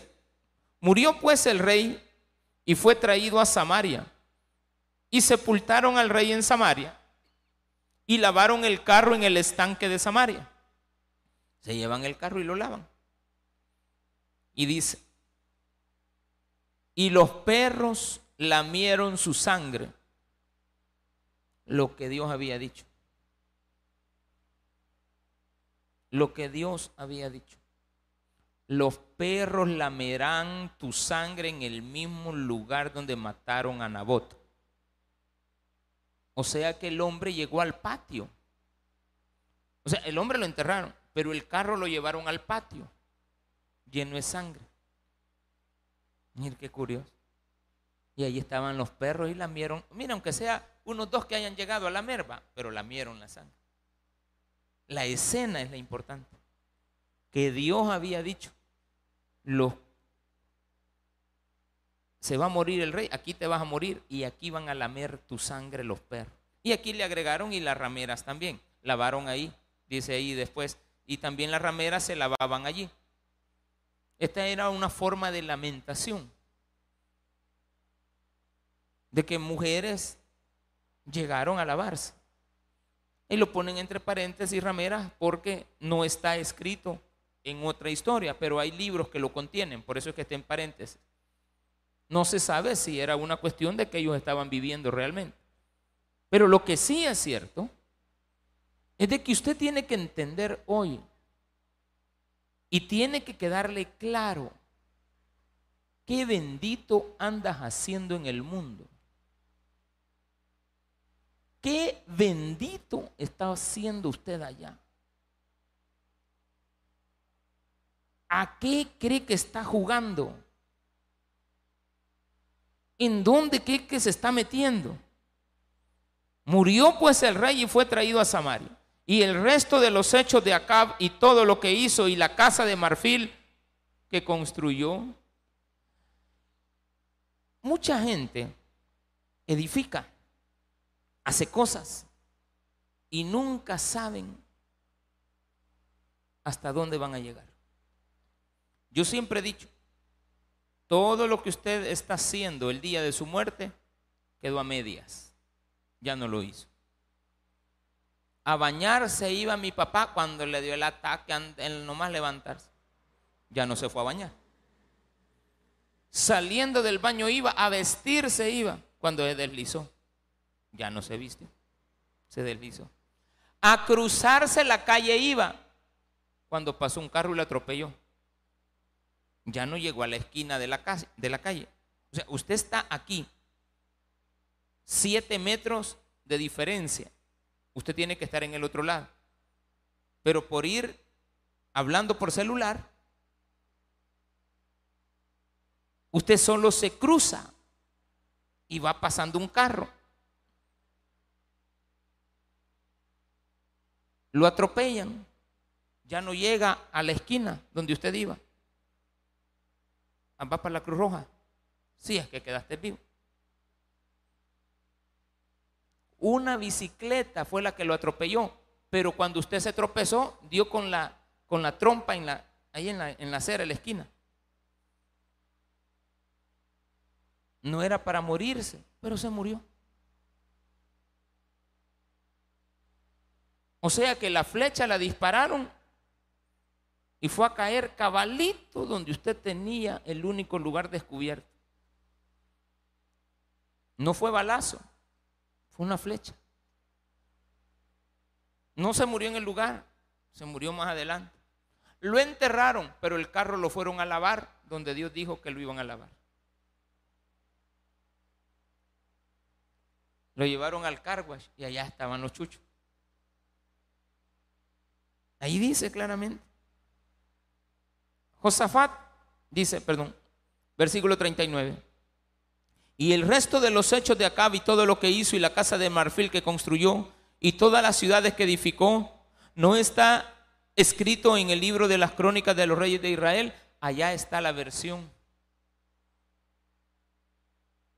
murió pues el rey y fue traído a Samaria y sepultaron al rey en Samaria y lavaron el carro en el estanque de Samaria. Se llevan el carro y lo lavan. Y dice, y los perros lamieron su sangre, lo que Dios había dicho. Lo que Dios había dicho. Los perros lamerán tu sangre en el mismo lugar donde mataron a Nabot. O sea que el hombre llegó al patio. O sea, el hombre lo enterraron, pero el carro lo llevaron al patio, lleno de sangre. Mira qué curioso. Y ahí estaban los perros y lamieron. Mira, aunque sea unos dos que hayan llegado a la merva, pero lamieron la sangre. La escena es la importante. Que Dios había dicho, los, se va a morir el rey, aquí te vas a morir y aquí van a lamer tu sangre los perros. Y aquí le agregaron y las rameras también. Lavaron ahí, dice ahí después. Y también las rameras se lavaban allí. Esta era una forma de lamentación. De que mujeres llegaron a lavarse. Y lo ponen entre paréntesis rameras porque no está escrito en otra historia, pero hay libros que lo contienen, por eso es que está en paréntesis. No se sabe si era una cuestión de que ellos estaban viviendo realmente. Pero lo que sí es cierto es de que usted tiene que entender hoy y tiene que quedarle claro qué bendito andas haciendo en el mundo. ¿Qué bendito está haciendo usted allá? ¿A qué cree que está jugando? ¿En dónde cree que se está metiendo? Murió pues el rey y fue traído a Samaria. Y el resto de los hechos de Acab y todo lo que hizo y la casa de marfil que construyó. Mucha gente edifica hace cosas y nunca saben hasta dónde van a llegar. Yo siempre he dicho, todo lo que usted está haciendo el día de su muerte quedó a medias, ya no lo hizo. A bañarse iba mi papá cuando le dio el ataque, en nomás levantarse. Ya no se fue a bañar. Saliendo del baño iba, a vestirse iba, cuando se deslizó ya no se viste, se deslizó. A cruzarse la calle iba cuando pasó un carro y lo atropelló. Ya no llegó a la esquina de la, de la calle. O sea, usted está aquí, siete metros de diferencia. Usted tiene que estar en el otro lado. Pero por ir hablando por celular, usted solo se cruza y va pasando un carro. Lo atropellan. Ya no llega a la esquina donde usted iba. Ah, va para la Cruz Roja. Sí, es que quedaste vivo. Una bicicleta fue la que lo atropelló, pero cuando usted se tropezó, dio con la, con la trompa en la, ahí en la, en la acera, en la esquina. No era para morirse, pero se murió. O sea que la flecha la dispararon y fue a caer cabalito donde usted tenía el único lugar descubierto. No fue balazo, fue una flecha. No se murió en el lugar, se murió más adelante. Lo enterraron, pero el carro lo fueron a lavar donde Dios dijo que lo iban a lavar. Lo llevaron al carwash y allá estaban los chuchos. Ahí dice claramente. Josafat dice, perdón, versículo 39. Y el resto de los hechos de Acab y todo lo que hizo y la casa de marfil que construyó y todas las ciudades que edificó, no está escrito en el libro de las crónicas de los reyes de Israel. Allá está la versión.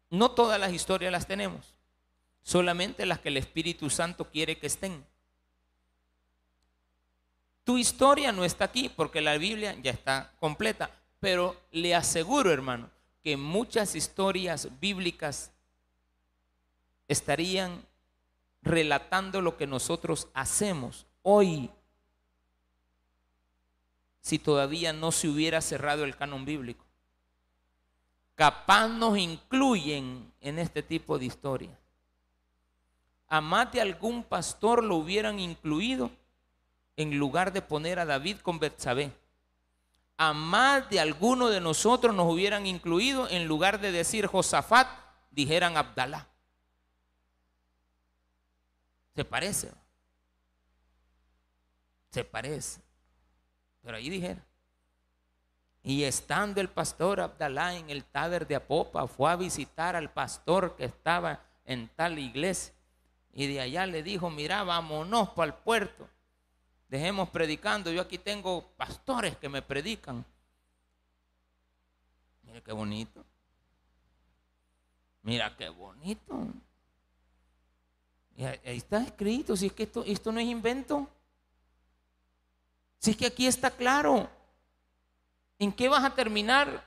No todas las historias las tenemos, solamente las que el Espíritu Santo quiere que estén. Tu historia no está aquí porque la Biblia ya está completa, pero le aseguro, hermano, que muchas historias bíblicas estarían relatando lo que nosotros hacemos hoy si todavía no se hubiera cerrado el canon bíblico. Capaz nos incluyen en este tipo de historia. A más de algún pastor lo hubieran incluido en lugar de poner a David con Betsabé a más de alguno de nosotros nos hubieran incluido, en lugar de decir Josafat, dijeran Abdalá. Se parece. Se parece. Pero ahí dijera. Y estando el pastor Abdalá en el taber de Apopa, fue a visitar al pastor que estaba en tal iglesia. Y de allá le dijo, mira, vámonos para el puerto dejemos predicando. Yo aquí tengo pastores que me predican. Mira qué bonito. Mira qué bonito. Y ahí está escrito, si es que esto, esto no es invento. Si es que aquí está claro. ¿En qué vas a terminar?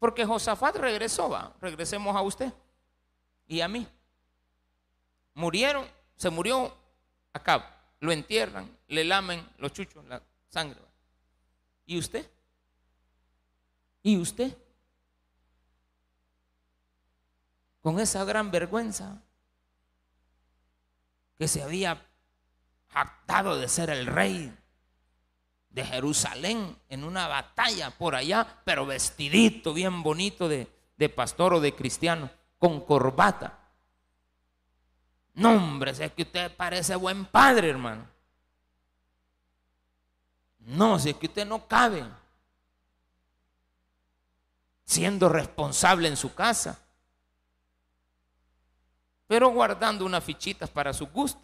Porque Josafat regresó, va. Regresemos a usted y a mí. Murieron, se murió acá lo entierran, le lamen los chuchos, la sangre. ¿Y usted? ¿Y usted? Con esa gran vergüenza que se había jactado de ser el rey de Jerusalén en una batalla por allá, pero vestidito, bien bonito de, de pastor o de cristiano, con corbata. No, hombre, si es que usted parece buen padre, hermano. No, si es que usted no cabe siendo responsable en su casa, pero guardando unas fichitas para su gusto.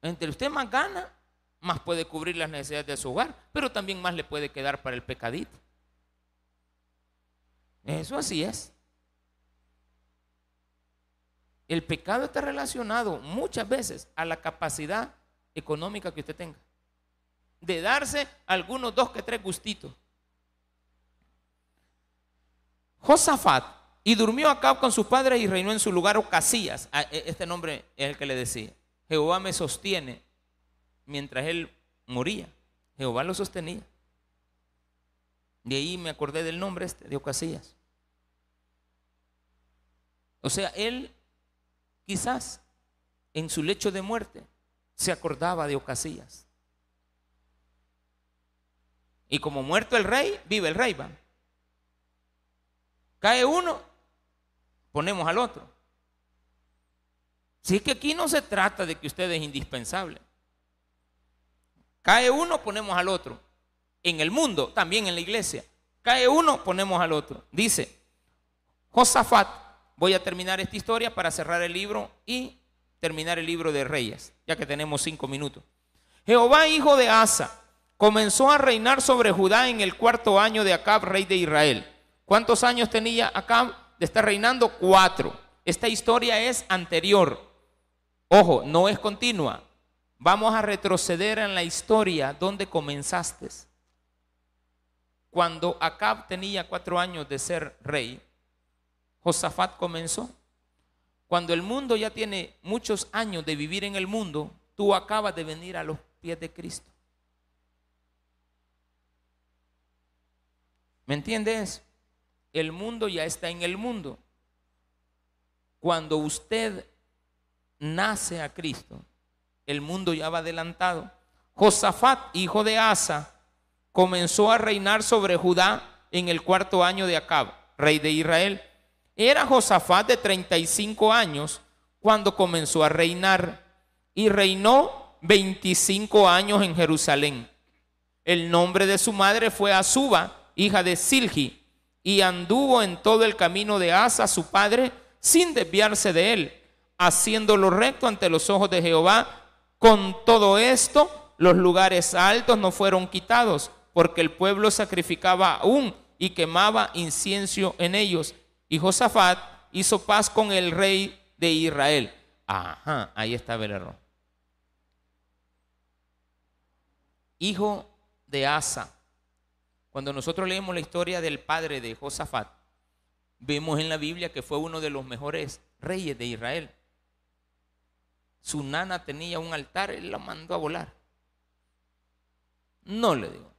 Entre usted más gana, más puede cubrir las necesidades de su hogar, pero también más le puede quedar para el pecadito. Eso así es. El pecado está relacionado muchas veces a la capacidad económica que usted tenga. De darse algunos dos que tres gustitos. Josafat, y durmió acá con sus padres y reinó en su lugar Ocasías. Ah, e, este nombre es el que le decía. Jehová me sostiene mientras él moría. Jehová lo sostenía. De ahí me acordé del nombre este, de Ocasías. O sea, él quizás en su lecho de muerte se acordaba de Ocasías. Y como muerto el rey, vive el rey, va. Cae uno, ponemos al otro. Si es que aquí no se trata de que usted es indispensable. Cae uno, ponemos al otro. En el mundo, también en la iglesia. Cae uno, ponemos al otro. Dice, Josafat, voy a terminar esta historia para cerrar el libro y terminar el libro de Reyes, ya que tenemos cinco minutos. Jehová, hijo de Asa, comenzó a reinar sobre Judá en el cuarto año de Acab, rey de Israel. ¿Cuántos años tenía Acab de estar reinando? Cuatro. Esta historia es anterior. Ojo, no es continua. Vamos a retroceder en la historia donde comenzaste. Cuando Acab tenía cuatro años de ser rey, Josafat comenzó. Cuando el mundo ya tiene muchos años de vivir en el mundo, tú acabas de venir a los pies de Cristo. ¿Me entiendes? El mundo ya está en el mundo. Cuando usted nace a Cristo, el mundo ya va adelantado. Josafat, hijo de Asa, comenzó a reinar sobre Judá en el cuarto año de Acab, rey de Israel. Era Josafat de 35 años cuando comenzó a reinar y reinó 25 años en Jerusalén. El nombre de su madre fue Azuba, hija de Silgi, y anduvo en todo el camino de Asa, su padre, sin desviarse de él, haciendo lo recto ante los ojos de Jehová. Con todo esto, los lugares altos no fueron quitados, porque el pueblo sacrificaba aún y quemaba incienso en ellos. Y Josafat hizo paz con el rey de Israel. Ajá, ahí estaba el error. Hijo de Asa. Cuando nosotros leemos la historia del padre de Josafat, vemos en la Biblia que fue uno de los mejores reyes de Israel. Su nana tenía un altar, él la mandó a volar. No le digo,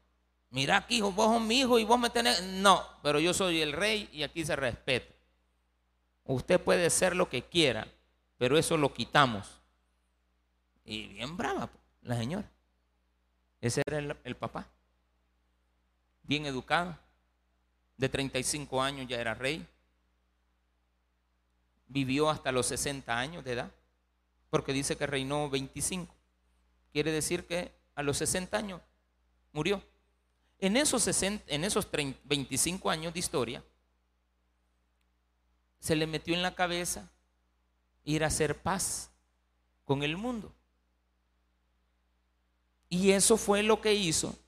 mira aquí, vos sos mi hijo y vos me tenés. No, pero yo soy el rey y aquí se respeta. Usted puede ser lo que quiera, pero eso lo quitamos. Y bien brava la señora. Ese era el, papá. Bien educado. De 35 años ya era rey. Vivió hasta los 60 años de edad. Porque dice que reinó 25. Quiere decir que a los 60 años murió. En esos, 60, en esos 25 años de historia, se le metió en la cabeza ir a hacer paz con el mundo. Y eso fue lo que hizo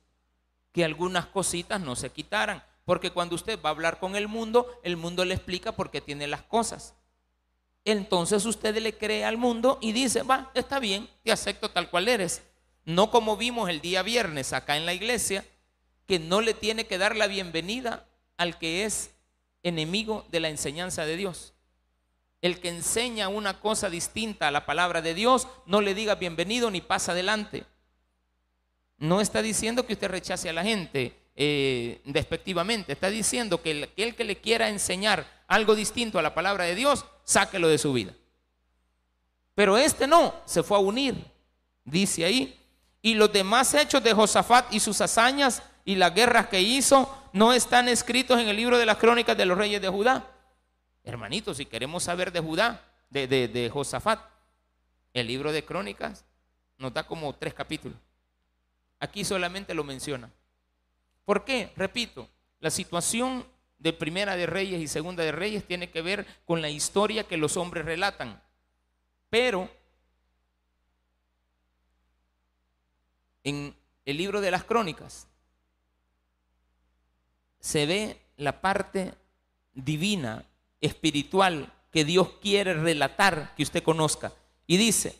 que algunas cositas no se quitaran. Porque cuando usted va a hablar con el mundo, el mundo le explica por qué tiene las cosas. Entonces usted le cree al mundo y dice, va, está bien, te acepto tal cual eres. No como vimos el día viernes acá en la iglesia, que no le tiene que dar la bienvenida al que es enemigo de la enseñanza de Dios. El que enseña una cosa distinta a la palabra de Dios, no le diga bienvenido ni pasa adelante. No está diciendo que usted rechace a la gente eh, despectivamente. Está diciendo que el, que le quiera enseñar algo distinto a la palabra de Dios, sáquelo de su vida. Pero este no, se fue a unir, dice ahí. Y los demás hechos de Josafat y sus hazañas y las guerras que hizo no están escritos en el libro de las crónicas de los reyes de Judá. Hermanitos, si queremos saber de Judá, de, Josafat, el libro de crónicas nos da como tres capítulos. Aquí solamente lo menciona. ¿Por qué? Repito, la situación de Primera de Reyes y Segunda de Reyes tiene que ver con la historia que los hombres relatan. Pero en el libro de las crónicas se ve la parte divina, espiritual, que Dios quiere relatar, que usted conozca. Y dice,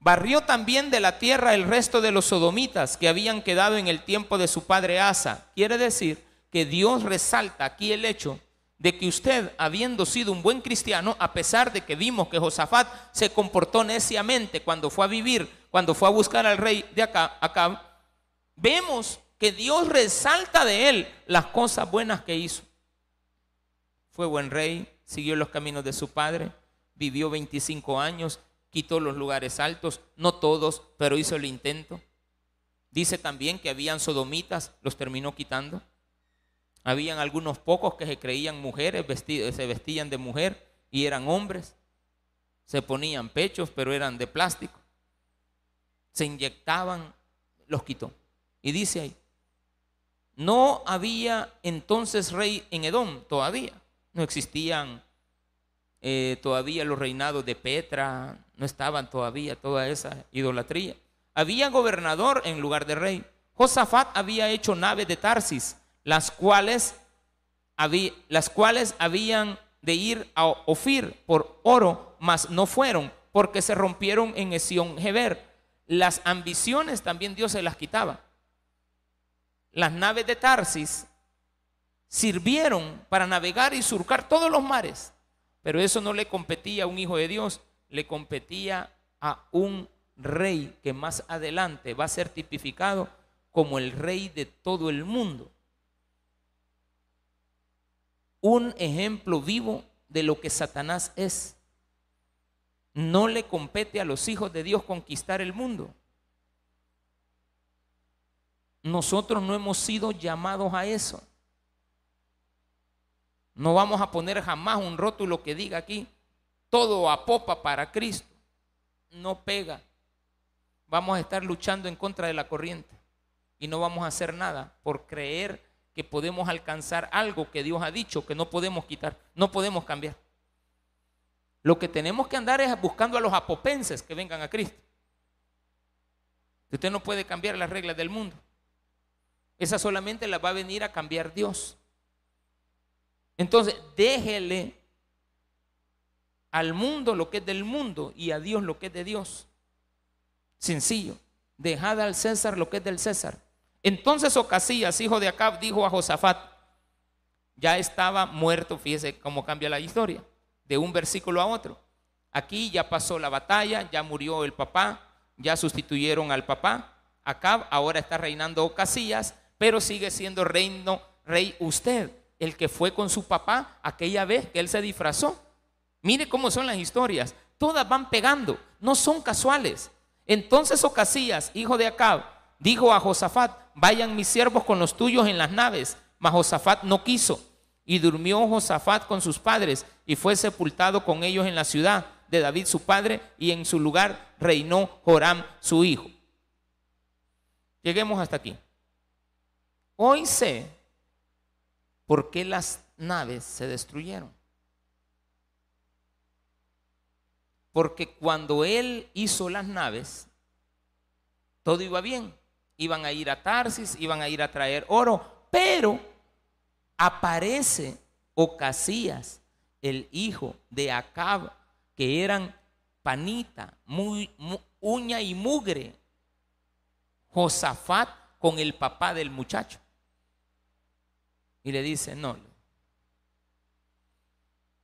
Barrió también de la tierra el resto de los sodomitas que habían quedado en el tiempo de su padre Asa. Quiere decir que Dios resalta aquí el hecho de que usted, habiendo sido un buen cristiano, a pesar de que vimos que Josafat se comportó neciamente cuando fue a vivir, cuando fue a buscar al rey de acá, vemos que Dios resalta de él las cosas buenas que hizo. Fue buen rey, siguió los caminos de su padre, vivió 25 años, quitó los lugares altos, no todos, pero hizo el intento. Dice también que habían sodomitas, los terminó quitando. Habían algunos pocos que se creían mujeres, se vestían de mujer y eran hombres. Se ponían pechos, pero eran de plástico. Se inyectaban, los quitó. Y dice ahí, no había entonces rey en Edom todavía. No existían eh, todavía los reinados de Petra, no estaban todavía toda esa idolatría. Había gobernador en lugar de rey. Josafat había hecho naves de Tarsis, las cuales, las cuales habían de ir a Ofir por oro, mas no fueron, porque se rompieron en Esión Geber. Las ambiciones también Dios se las quitaba. Las naves de Tarsis sirvieron para navegar y surcar todos los mares. Pero eso no le competía a un hijo de Dios, le competía a un rey que más adelante va a ser tipificado como el rey de todo el mundo. Un ejemplo vivo de lo que Satanás es. No le compete a los hijos de Dios conquistar el mundo. Nosotros no hemos sido llamados a eso. No vamos a poner jamás un rótulo que diga aquí, todo a popa para Cristo. No pega. Vamos a estar luchando en contra de la corriente y no vamos a hacer nada por creer que podemos alcanzar algo que Dios ha dicho que no podemos quitar, no podemos cambiar. Lo que tenemos que andar es buscando a los apopenses que vengan a Cristo. Usted no puede cambiar las reglas del mundo. Esa solamente la va a venir a cambiar Dios. Entonces, déjele al mundo lo que es del mundo y a Dios lo que es de Dios. Sencillo. Dejad al César lo que es del César. Entonces Ocasías, hijo de Acab, dijo a Josafat, ya estaba muerto, fíjese cómo cambia la historia, de un versículo a otro. Aquí ya pasó la batalla, ya murió el papá, ya sustituyeron al papá. Acab ahora está reinando Ocasías, pero sigue siendo reino, rey usted, el que fue con su papá aquella vez que él se disfrazó. Mire cómo son las historias, todas van pegando, no son casuales. Entonces Ocasías, hijo de Acab, dijo a Josafat, vayan mis siervos con los tuyos en las naves, mas Josafat no quiso. Y durmió Josafat con sus padres y fue sepultado con ellos en la ciudad de David su padre y en su lugar reinó Joram su hijo. Lleguemos hasta aquí. Hoy sé por qué las naves se destruyeron. Porque cuando él hizo las naves, todo iba bien. Iban a ir a Tarsis, iban a ir a traer oro, pero aparece Ocasías, el hijo de Acab, que eran panita, muy, uña y mugre, Josafat con el papá del muchacho. Y le dice, no,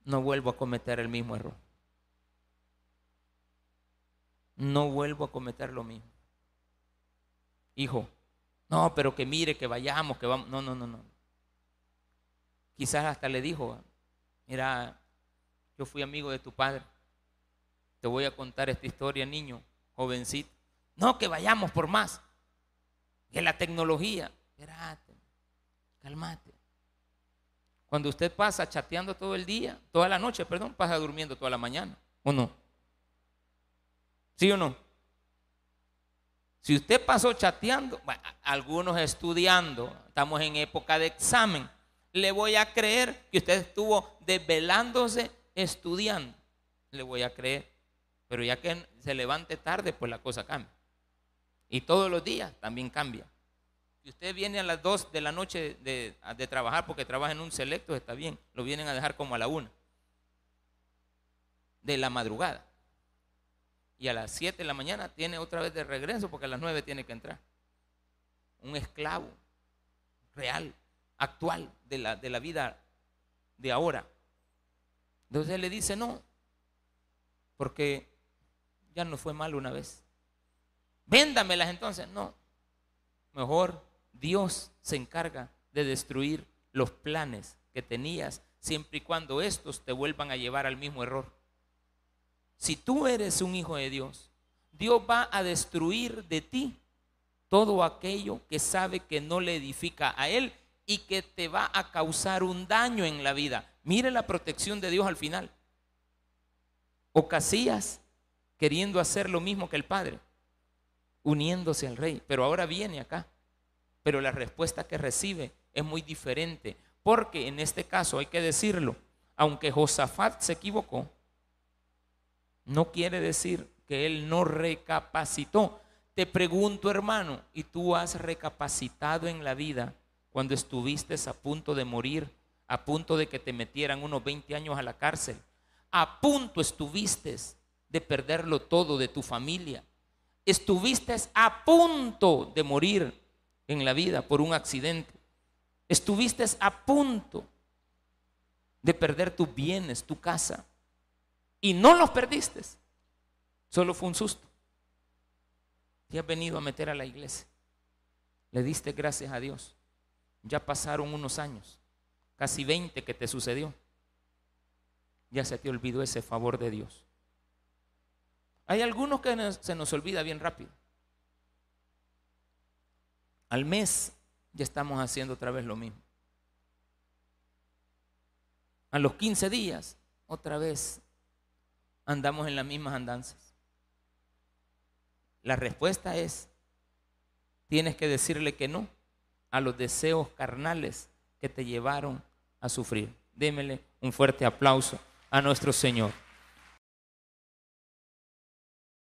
no vuelvo a cometer el mismo error. No vuelvo a cometer lo mismo. Hijo, no, pero que mire, que vayamos, que vamos. No, no, no, no. Quizás hasta le dijo, mira, yo fui amigo de tu padre. Te voy a contar esta historia, niño, jovencito. No, que vayamos por más. Que la tecnología. Espérate, cálmate. Cuando usted pasa chateando todo el día, toda la noche, perdón, pasa durmiendo toda la mañana, ¿o no? ¿Sí o no? Si usted pasó chateando, algunos estudiando, estamos en época de examen, le voy a creer que usted estuvo desvelándose estudiando. Le voy a creer. Pero ya que se levante tarde, pues la cosa cambia. Y todos los días también cambia. Si usted viene a las 2 de la noche de, trabajar porque trabaja en un selecto, está bien. Lo vienen a dejar como a la 1 de la madrugada. Y a las 7 de la mañana tiene otra vez de regreso porque a las 9 tiene que entrar. Un esclavo real, actual de la, de la vida de ahora. Entonces le dice, no, porque ya no fue mal una vez. Véndamelas entonces. No, mejor Dios se encarga de destruir los planes que tenías siempre y cuando estos te vuelvan a llevar al mismo error. Si tú eres un hijo de Dios, Dios va a destruir de ti todo aquello que sabe que no le edifica a Él y que te va a causar un daño en la vida. Mire la protección de Dios al final. Ocasías queriendo hacer lo mismo que el Padre, uniéndose al rey, pero ahora viene acá. Pero la respuesta que recibe es muy diferente, porque en este caso hay que decirlo, aunque Josafat se equivocó, no quiere decir que él no recapacitó. Te pregunto, hermano, ¿y tú has recapacitado en la vida cuando estuviste a punto de morir, a punto de que te metieran unos 20 años a la cárcel? A punto estuviste de perderlo todo de tu familia. Estuviste a punto de morir en la vida por un accidente. Estuviste a punto de perder tus bienes, tu casa y no los perdiste. Solo fue un susto. Te has venido a meter a la iglesia. Le diste gracias a Dios. Ya pasaron unos años, casi 20 que te sucedió. Ya se te olvidó ese favor de Dios. Hay algunos que se nos olvida bien rápido. Al mes ya estamos haciendo otra vez lo mismo. A los 15 días, otra vez andamos en las mismas andanzas. La respuesta es, tienes que decirle que no a los deseos carnales que te llevaron a sufrir. Démele un fuerte aplauso a nuestro Señor.